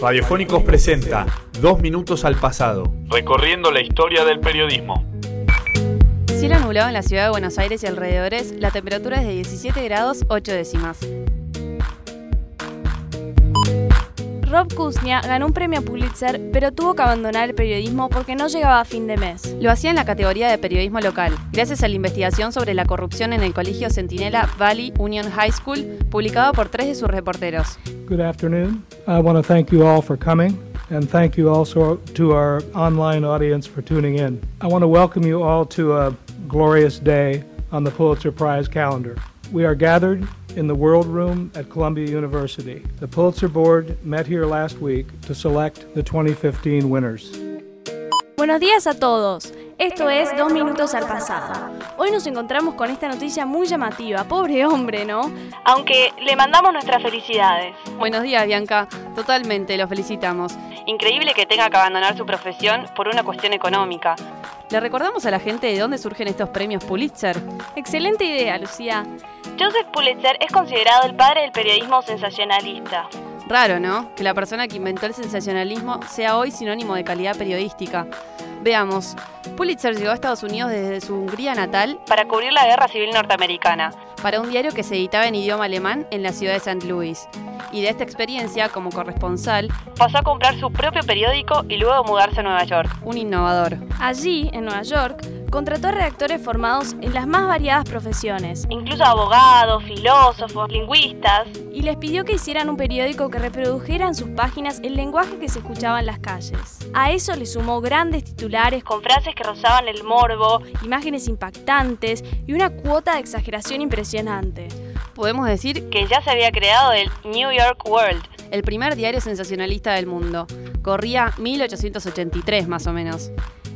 Radiofónicos presenta Dos Minutos al Pasado, recorriendo la historia del periodismo. Cielo nublado en la ciudad de Buenos Aires y alrededores, la temperatura es de 17 grados 8 décimas. Rob Kuznia ganó un premio Pulitzer, pero tuvo que abandonar el periodismo porque no llegaba a fin de mes. Lo hacía en la categoría de periodismo local, gracias a la investigación sobre la corrupción en el colegio Centinela Valley Union High School, publicado por tres de sus reporteros. Good afternoon. I want to thank you all for coming. and thank you also to our online audience for tuning in. I want to welcome you all to a glorious day on the Pulitzer Prize calendar. We are gathered in the World Room at Columbia University. The Pulitzer Board met here last week to select the 2015 winners. Buenos días a todos. Esto es Dos Minutos al Pasado. Hoy nos encontramos con esta noticia muy llamativa. Pobre hombre, ¿no? Aunque le mandamos nuestras felicidades. Buenos días, Bianca. Totalmente, lo felicitamos. Increíble que tenga que abandonar su profesión por una cuestión económica. ¿Le recordamos a la gente de dónde surgen estos premios Pulitzer? Excelente idea, Lucía. Joseph Pulitzer es considerado el padre del periodismo sensacionalista. Raro, ¿no? Que la persona que inventó el sensacionalismo sea hoy sinónimo de calidad periodística. Veamos, Pulitzer llegó a Estados Unidos desde su Hungría natal para cubrir la guerra civil norteamericana, para un diario que se editaba en idioma alemán en la ciudad de St. Louis. Y de esta experiencia, como corresponsal, pasó a comprar su propio periódico y luego mudarse a Nueva York. Un innovador. Allí, en Nueva York, contrató redactores formados en las más variadas profesiones, incluso abogados, filósofos, lingüistas, y les pidió que hicieran un periódico que reprodujera en sus páginas el lenguaje que se escuchaba en las calles. A eso le sumó grandes titulares con frases que rozaban el morbo, imágenes impactantes y una cuota de exageración impresionante. Podemos decir que ya se había creado el New York World, el primer diario sensacionalista del mundo. Corría 1883 más o menos.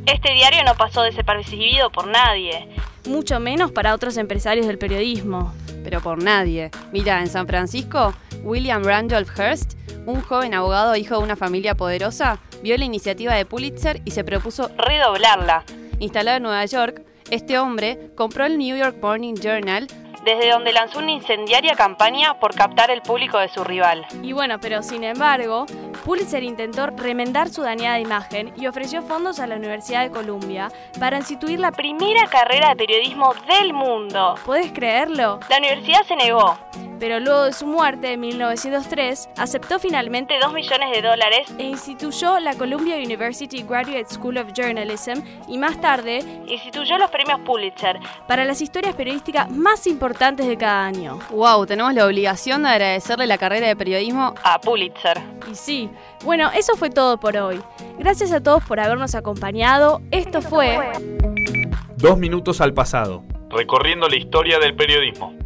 Este diario no pasó desapercibido por nadie, mucho menos para otros empresarios del periodismo. Pero por nadie. Mira, en San Francisco, William Randolph Hearst, un joven abogado hijo de una familia poderosa, vio la iniciativa de Pulitzer y se propuso redoblarla. Instalado en Nueva York, este hombre compró el New York Morning Journal desde donde lanzó una incendiaria campaña por captar el público de su rival. Y bueno, pero sin embargo, Pulitzer intentó remendar su dañada imagen y ofreció fondos a la Universidad de Columbia para instituir la primera carrera de periodismo del mundo. ¿Puedes creerlo? La universidad se negó pero luego de su muerte en 1903 aceptó finalmente 2 millones de dólares e instituyó la Columbia University Graduate School of Journalism y más tarde instituyó los premios Pulitzer para las historias periodísticas más importantes de cada año. Wow, tenemos la obligación de agradecerle la carrera de periodismo a Pulitzer. Y sí, bueno, eso fue todo por hoy. Gracias a todos por habernos acompañado. Esto fue... Dos minutos al pasado. Recorriendo la historia del periodismo.